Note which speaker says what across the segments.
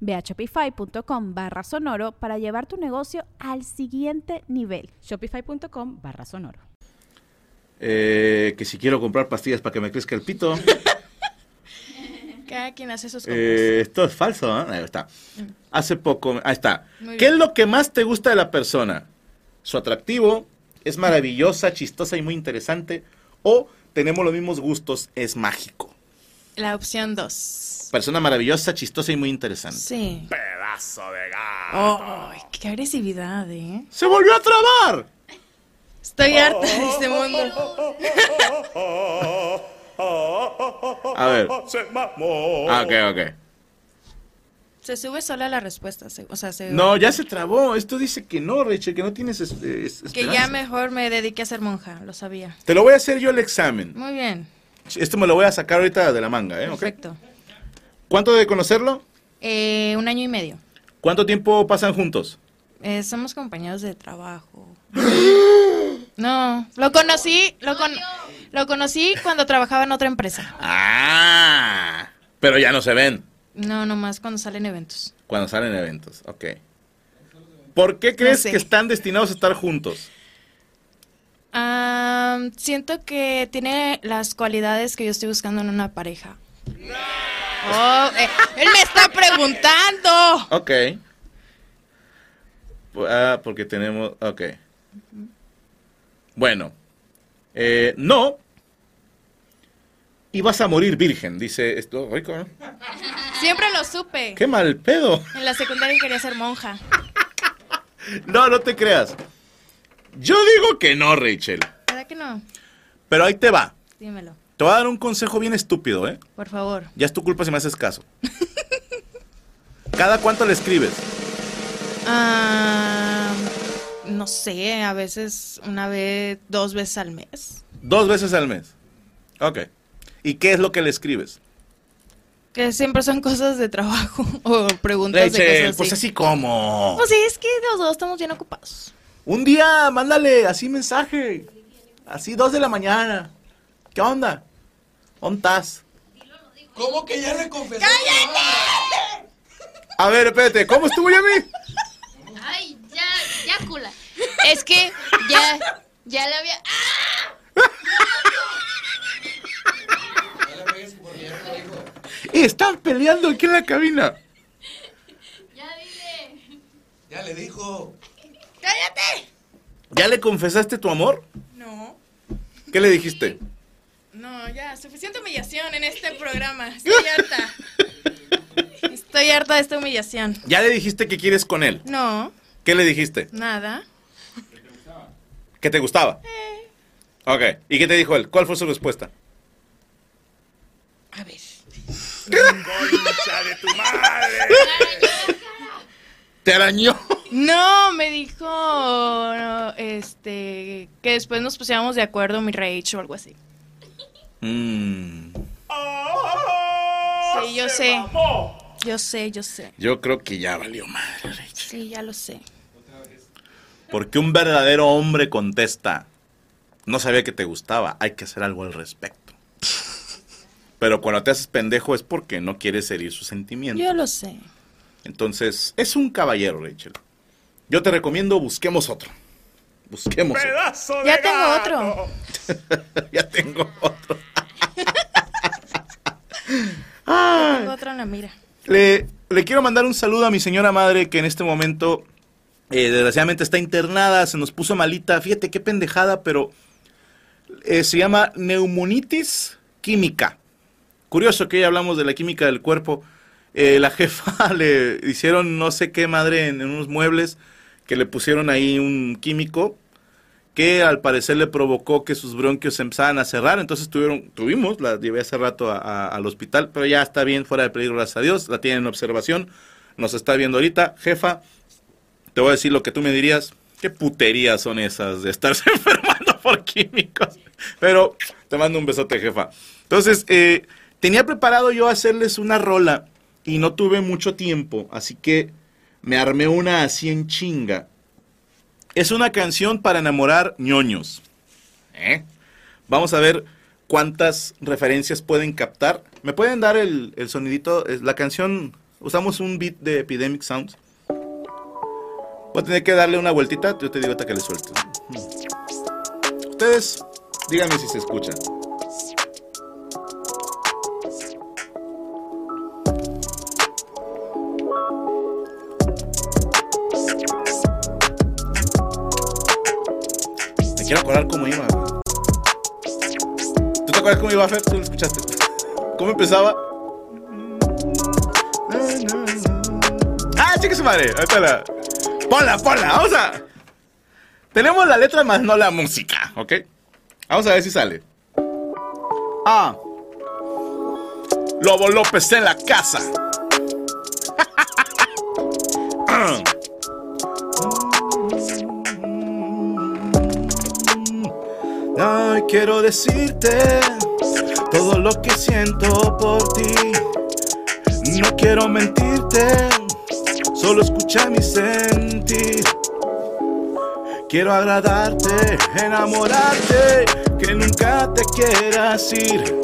Speaker 1: Ve a shopify.com barra sonoro para llevar tu negocio al siguiente nivel.
Speaker 2: Shopify.com barra sonoro.
Speaker 3: Eh, que si quiero comprar pastillas para que me crezca el pito.
Speaker 4: Cada quien hace sus compras.
Speaker 3: Eh, esto es falso, ¿eh? Ahí está. Hace poco, ahí está. ¿Qué es lo que más te gusta de la persona? Su atractivo, es maravillosa, chistosa y muy interesante. O tenemos los mismos gustos, es mágico.
Speaker 4: La opción 2.
Speaker 3: Persona maravillosa, chistosa y muy interesante.
Speaker 4: Sí.
Speaker 3: Pedazo de gato.
Speaker 4: Oh, qué agresividad, ¿eh?
Speaker 3: ¡Se volvió a trabar!
Speaker 4: Estoy harta de este mundo.
Speaker 3: A ver. Ah, ok, ok.
Speaker 4: Se sube sola la respuesta. se- O sea, se-
Speaker 3: No, ya se trabó. Esto dice que no, Rachel, que no tienes es- es-
Speaker 4: Que ya mejor me dediqué a ser monja, lo sabía.
Speaker 3: Te lo voy a hacer yo el examen.
Speaker 4: Muy bien,
Speaker 3: Esto me lo voy a sacar ahorita de la manga, ¿eh? ¿Ok?
Speaker 4: perfecto.
Speaker 3: ¿Cuánto de conocerlo?
Speaker 4: Eh, un año y medio.
Speaker 3: ¿Cuánto tiempo pasan juntos?
Speaker 4: Eh, somos compañeros de trabajo. No, lo conocí, lo, con- lo conocí cuando trabajaba en otra empresa.
Speaker 3: Ah, pero ya no se ven
Speaker 4: No, nomás cuando salen eventos.
Speaker 3: cuando salen eventos. Ok. ¿Por qué crees
Speaker 4: sé.
Speaker 3: que están destinados a estar juntos?
Speaker 4: Ah, siento que tiene las cualidades que yo estoy buscando en una pareja. Oh, eh, él me está preguntando.
Speaker 3: Ok. Ah, porque tenemos... Ok. Bueno. Eh, no. Y vas a morir virgen, dice esto. Rico, ¿no?
Speaker 4: Siempre lo supe.
Speaker 3: Qué mal pedo.
Speaker 4: En la secundaria quería ser monja.
Speaker 3: No, no te creas. Yo digo que no, Rachel.
Speaker 4: ¿Verdad que no?
Speaker 3: Pero ahí te va.
Speaker 4: Dímelo,
Speaker 3: Te voy a dar un consejo bien estúpido, ¿eh?
Speaker 4: por favor.
Speaker 3: Ya es tu culpa si me haces caso. ¿Cada cuánto le escribes?
Speaker 4: Ah, no sé, a veces una vez, dos veces al mes.
Speaker 3: Dos veces al mes. Ok. ¿Y qué es lo que le escribes?
Speaker 4: Que siempre son cosas de trabajo o preguntas de
Speaker 3: Rachel,
Speaker 4: cosas
Speaker 3: pues
Speaker 4: así.
Speaker 3: así como.
Speaker 4: Pues sí, es que los dos estamos bien ocupados.
Speaker 3: Un día, mándale así mensaje. Así, dos de la mañana. ¿Qué onda? ¿Dónde estás?
Speaker 5: ¿Cómo que ya le confesó?
Speaker 3: A ver, espérate, ¿cómo estuvo Yami?
Speaker 6: Ay, ya, ya, cula. Es que ya, ya le había. ¡Ah!
Speaker 3: Están peleando aquí en la cabina.
Speaker 6: Ya dile.
Speaker 5: Ya le dijo.
Speaker 4: ¡Cállate!
Speaker 3: ¿Ya le confesaste tu amor?
Speaker 4: No,
Speaker 3: ¿Qué le dijiste?
Speaker 4: No, ya, suficiente humillación en este programa. Estoy harta. Estoy harta de esta humillación.
Speaker 3: ¿Ya le dijiste que quieres con él?
Speaker 4: No,
Speaker 3: ¿Qué le dijiste?
Speaker 4: nada.
Speaker 3: ¿Que te gustaba? Ok. ¿Y qué te dijo él? ¿Cuál fue su respuesta?
Speaker 4: A ver.
Speaker 3: ¡Concha de tu madre! ¿Te arañó?
Speaker 4: No, me dijo no, este que después nos pusiéramos de acuerdo mi rage o algo así.
Speaker 3: Mm,
Speaker 4: Sí, yo sé. Yo sé, yo sé.
Speaker 3: yo creo que ya valió madre, Rachel.
Speaker 4: Sí, ya lo sé.
Speaker 3: Porque un verdadero hombre contesta, no sabía que te gustaba, hay que hacer algo al respecto. Pero cuando te haces pendejo es porque no quieres herir sus sentimientos.
Speaker 4: Yo lo sé.
Speaker 3: Entonces, es un caballero, Rachel. Yo te recomiendo, busquemos otro. Busquemos otro.
Speaker 4: Ya tengo otro.
Speaker 3: ya tengo otro.
Speaker 4: Tengo otro en la mira.
Speaker 3: Le, le quiero mandar un saludo a mi señora madre que en este momento, eh, desgraciadamente, está internada, se nos puso malita. Fíjate qué pendejada, pero eh, se llama neumonitis química. Curioso que ya hablamos de la química del cuerpo. Eh, la jefa le hicieron no sé qué madre en, en unos muebles que le pusieron ahí un químico que al parecer le provocó que sus bronquios se empezaran a cerrar. Entonces tuvieron, tuvimos, la llevé hace rato al hospital, pero ya está bien, fuera de peligro, gracias a Dios. La tienen en observación, nos está viendo ahorita. Jefa, te voy a decir lo que tú me dirías. ¿Qué puterías son esas de estarse enfermando por químicos? Pero te mando un besote, jefa. Entonces, eh, tenía preparado yo hacerles una rola y no tuve mucho tiempo, así que me armé una así en chinga. Es una canción para enamorar ñoños. ¿Eh? Vamos a ver cuántas referencias pueden captar. ¿Me pueden dar el, el sonidito? La canción, usamos un beat de Epidemic Sounds. Voy a tener que darle una vueltita, yo te digo hasta que le suelto. Ustedes, díganme si se escucha. Quiero acordar cómo iba. ¿Tú te acuerdas cómo iba, Fer? Tú lo escuchaste. ¿Cómo empezaba? ¡Ah, chica su madre! Ahorita la... Ponla, ponla, vamos a... Tenemos la letra más no la música, ¿ok? Vamos a ver si sale. Ah. Lobo López en la casa. Ay, quiero decirte todo lo que siento por ti. No quiero mentirte, solo escucha mi sentir. Quiero agradarte, enamorarte, que nunca te quieras ir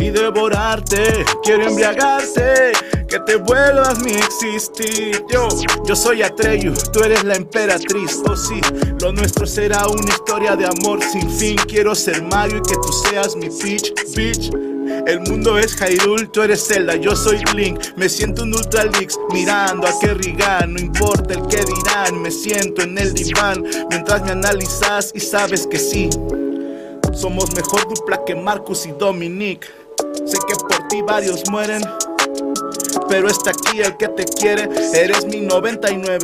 Speaker 3: y devorarte. Quiero embriagarte, que te vuelvas mi existir. Yo, yo soy Atreyu, tú eres la emperatriz. Oh sí, lo nuestro será una historia de amor sin fin. Quiero ser Mario y que tú seas mi Peach, bitch. El mundo es Hyrule, tú eres Zelda, yo soy Link. Me siento un Ultra Leaks mirando a Kerrigan. No importa el que dirán, me siento en el diván mientras me analizas y sabes que sí. Somos mejor dupla que Marcus y Dominic. Sé que por ti varios mueren, pero está aquí el que te quiere. Eres mi 99,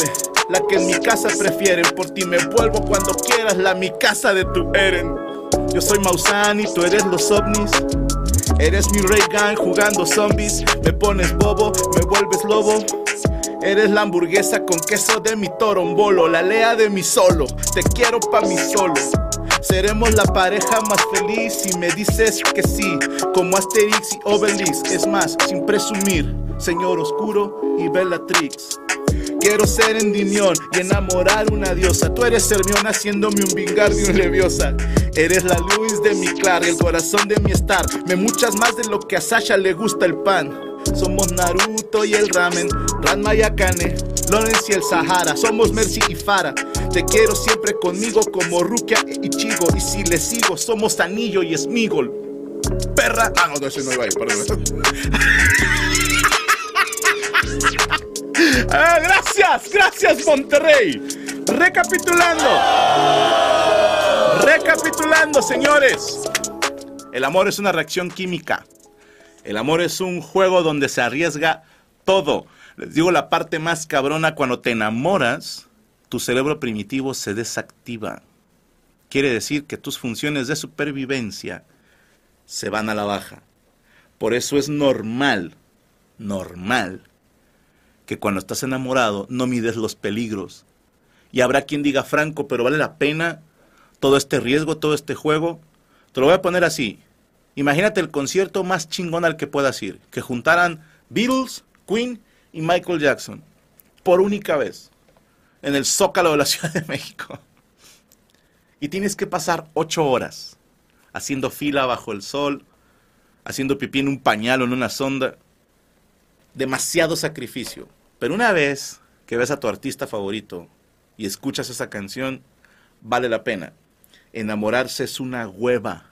Speaker 3: la que en mi casa prefieren. Por ti me vuelvo cuando quieras, la mi casa de tu Eren. Yo soy Mausan y tú eres los ovnis. Eres mi Gun jugando zombies. Me pones bobo, me vuelves lobo. Eres la hamburguesa con queso de mi torombolo, la lea de mi solo. Te quiero pa' mi solo. Seremos la pareja más feliz si me dices que sí, como Asterix y Obelix. Es más, sin presumir, Señor Oscuro y Bellatrix. Quiero ser Endymion y enamorar una diosa. Tú eres Hermione haciéndome un Wingardium Leviosa. Eres la Luis de mi Clark, el corazón de mi Star. Me muchas más de lo que a Sasha le gusta el pan. Somos Naruto y el ramen, Ranma y Akane, Lawrence y el Sahara. Somos Mercy y Farah. Te quiero siempre conmigo como Rukia y Chigo. Y si le sigo, somos Anillo y Smigol. Perra. Ah, no, no, ese no iba ahí. Ah, gracias, gracias Monterrey. Recapitulando. Recapitulando, señores. El amor es una reacción química. El amor es un juego donde se arriesga todo. Les digo la parte más cabrona, cuando te enamoras, tu cerebro primitivo se desactiva. Quiere decir que tus funciones de supervivencia se van a la baja. Por eso es normal, normal, que cuando estás enamorado no mides los peligros. Y habrá quien diga, Franco, pero vale la pena todo este riesgo, todo este juego. Te lo voy a poner así. Imagínate el concierto más chingón al que puedas ir. Que juntaran Beatles, Queen y Michael Jackson. Por única vez. En el Zócalo de la Ciudad de México. Y tienes que pasar ocho horas haciendo fila bajo el sol, haciendo pipí en un pañal o en una sonda. Demasiado sacrificio. Pero una vez que ves a tu artista favorito y escuchas esa canción, vale la pena. Enamorarse es una hueva.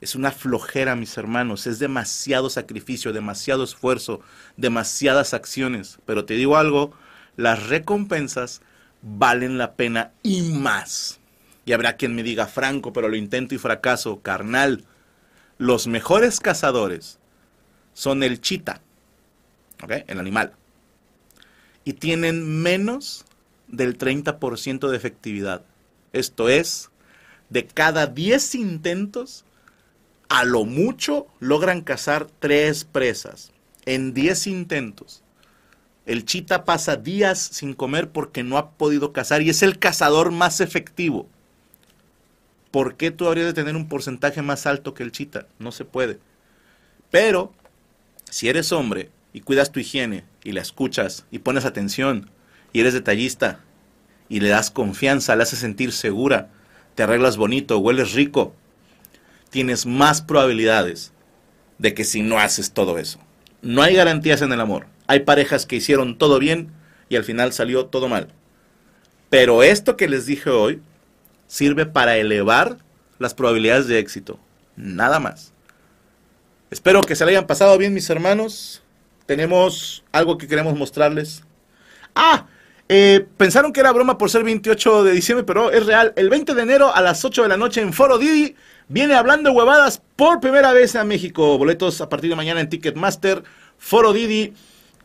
Speaker 3: Es una flojera, mis hermanos. Es demasiado sacrificio, demasiado esfuerzo, demasiadas acciones. Pero te digo algo, las recompensas valen la pena y más. Y habrá quien me diga, Franco, pero lo intento y fracaso. Carnal, los mejores cazadores son el chita, El animal. Y tienen menos del 30% de efectividad. Esto es, de cada 10 intentos, a lo mucho logran cazar 3 presas. En 10 intentos. El chita pasa días sin comer porque no ha podido cazar y es el cazador más efectivo. ¿Por qué tú habrías de tener un porcentaje más alto que el chita? No se puede. Pero, si eres hombre y cuidas tu higiene y la escuchas y pones atención y eres detallista y le das confianza, le haces sentir segura, te arreglas bonito, hueles rico, tienes más probabilidades de que si no haces todo eso. No hay garantías en el amor. Hay parejas que hicieron todo bien y al final salió todo mal. Pero esto que les dije hoy sirve para elevar las probabilidades de éxito. Nada más. Espero que se le hayan pasado bien mis hermanos. Tenemos algo que queremos mostrarles. Ah, eh, pensaron que era broma por ser 28 de diciembre, pero es real. El 20 de enero a las 8 de la noche en Foro Didi viene hablando huevadas por primera vez a México. Boletos a partir de mañana en Ticketmaster. Foro Didi,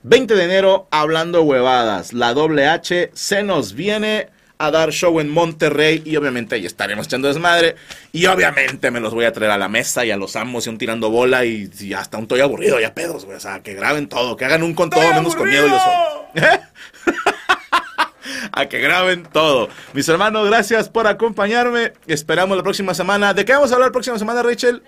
Speaker 3: 20 de enero hablando huevadas. La doble H se nos viene a dar show en Monterrey y obviamente ahí estaremos echando desmadre y obviamente me los voy a traer a la mesa y a los amos y un tirando bola y, y hasta un estoy aburrido ya pedos, güey, o sea, que graben todo, que hagan un con todo menos con miedo yo soy. a que graben todo. Mis hermanos, gracias por acompañarme. Esperamos la próxima semana. ¿De qué vamos a hablar la próxima semana, Rachel?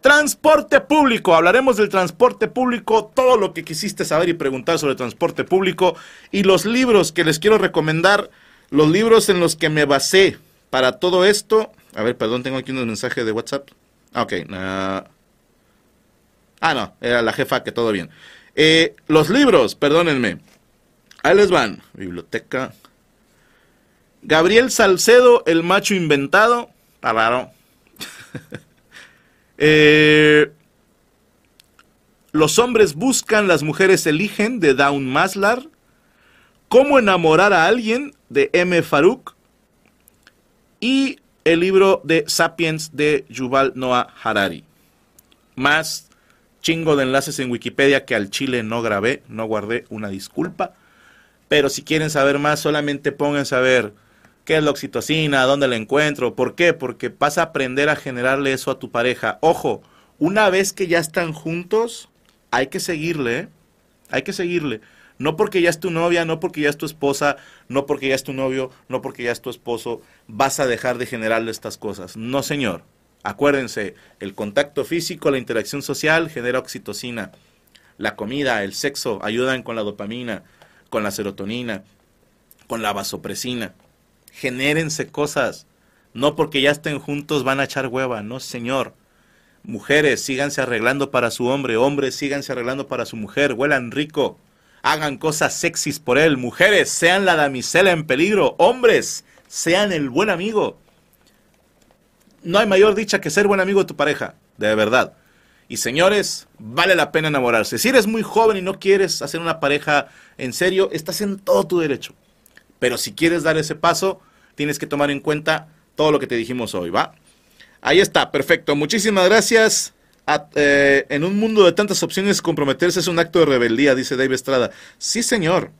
Speaker 3: Transporte público. Hablaremos del transporte público, todo lo que quisiste saber y preguntar sobre transporte público y los libros que les quiero recomendar los libros en los que me basé para todo esto. A ver, perdón, tengo aquí unos mensajes de WhatsApp. Ah, ok. ah, no, era la jefa que todo bien. Eh, los libros, perdónenme. Ahí les van. Biblioteca. Gabriel Salcedo, el macho inventado. Está raro. Eh, los hombres buscan, las mujeres eligen, de Dawn Maslar. Cómo enamorar a alguien, de M. Farouk. Y el libro de Sapiens de Yuval Noah Harari. Más chingo de enlaces en Wikipedia que al chile no grabé, no guardé una disculpa. Pero si quieren saber más, solamente pónganse a ver qué es la oxitocina, dónde la encuentro, por qué, porque vas a aprender a generarle eso a tu pareja. Ojo, una vez que ya están juntos, hay que seguirle, ¿eh? hay que seguirle. No porque ya es tu novia, no porque ya es tu esposa, no porque ya es tu novio, no porque ya es tu esposo, vas a dejar de generarle estas cosas. No, señor. Acuérdense, el contacto físico, la interacción social genera oxitocina. La comida, el sexo ayudan con la dopamina, con la serotonina, con la vasopresina. Genérense cosas. No porque ya estén juntos van a echar hueva, no, señor. Mujeres, síganse arreglando para su hombre, hombres, síganse arreglando para su mujer, huelan rico hagan cosas sexys por él. Mujeres, sean la damisela en peligro. Hombres, sean el buen amigo. No hay mayor dicha que ser buen amigo de tu pareja, de verdad. Y señores, vale la pena enamorarse. Si eres muy joven y no quieres hacer una pareja en serio, estás en todo tu derecho. Pero si quieres dar ese paso, tienes que tomar en cuenta todo lo que te dijimos hoy, ¿va? Ahí está, perfecto. Muchísimas gracias. Eh, en un mundo de tantas opciones, comprometerse es un acto de rebeldía, dice Dave Estrada. Sí, señor.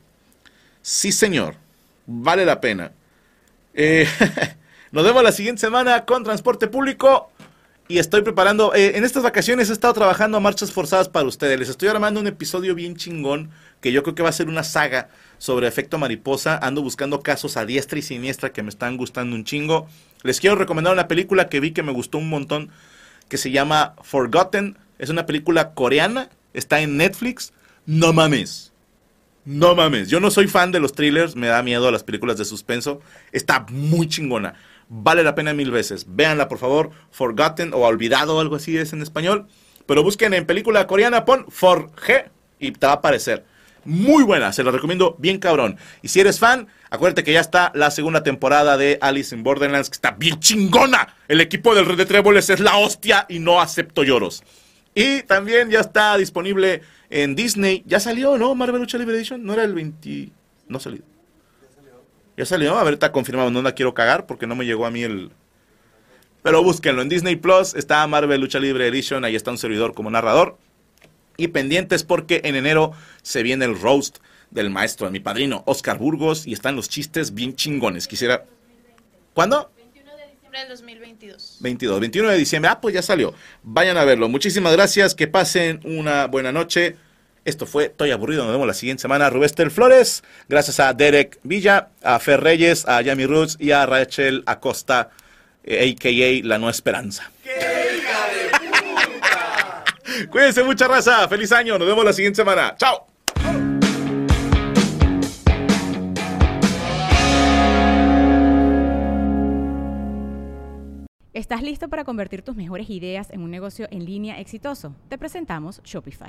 Speaker 3: Sí, señor. Vale la pena. Eh, nos vemos la siguiente semana con transporte público. Y estoy preparando, eh, en estas vacaciones he estado trabajando a marchas forzadas para ustedes. Les estoy armando un episodio bien chingón que yo creo que va a ser una saga sobre efecto mariposa. Ando buscando casos a diestra y siniestra que me están gustando un chingo. Les quiero recomendar una película que vi que me gustó un montón que se llama Forgotten. Es una película coreana, está en Netflix. No mames. No mames. Yo no soy fan de los thrillers, me da miedo a las películas de suspenso. Está muy chingona. Vale la pena mil veces. Véanla, por favor. Forgotten o Olvidado, algo así es en español. Pero busquen en película coreana, pon Forge y te va a aparecer. Muy buena, se la recomiendo bien cabrón. Y si eres fan, acuérdate que ya está la segunda temporada de Alice in Borderlands, que está bien chingona. El equipo del Red de Tréboles es la hostia y no acepto lloros. Y también ya está disponible en Disney. Ya salió, ¿no? Marvel Lucha Libre Edition. No era el 20. No salió. Ya salió, a ver, está confirmado, no la quiero cagar porque no me llegó a mí el... Pero búsquenlo, en Disney Plus está Marvel Lucha Libre Edition, ahí está un servidor como narrador. Y pendientes porque en enero se viene el roast del maestro, de mi padrino, Oscar Burgos, y están los chistes bien chingones. Quisiera... ¿Cuándo?
Speaker 4: 21 de diciembre del 2022.
Speaker 3: 22, 21 de diciembre. Ah, pues ya salió. Vayan a verlo. Muchísimas gracias. Que pasen una buena noche. Esto fue Estoy aburrido. Nos vemos la siguiente semana. Rubester Flores. Gracias a Derek Villa, a Fer Reyes, a Yami Roots y a Rachel Acosta, eh, a.k.a. La Nueva Esperanza. Cuídense mucha raza. Feliz año. Nos vemos la siguiente semana. Chao.
Speaker 2: ¿Estás listo para convertir tus mejores ideas en un negocio en línea exitoso? Te presentamos Shopify.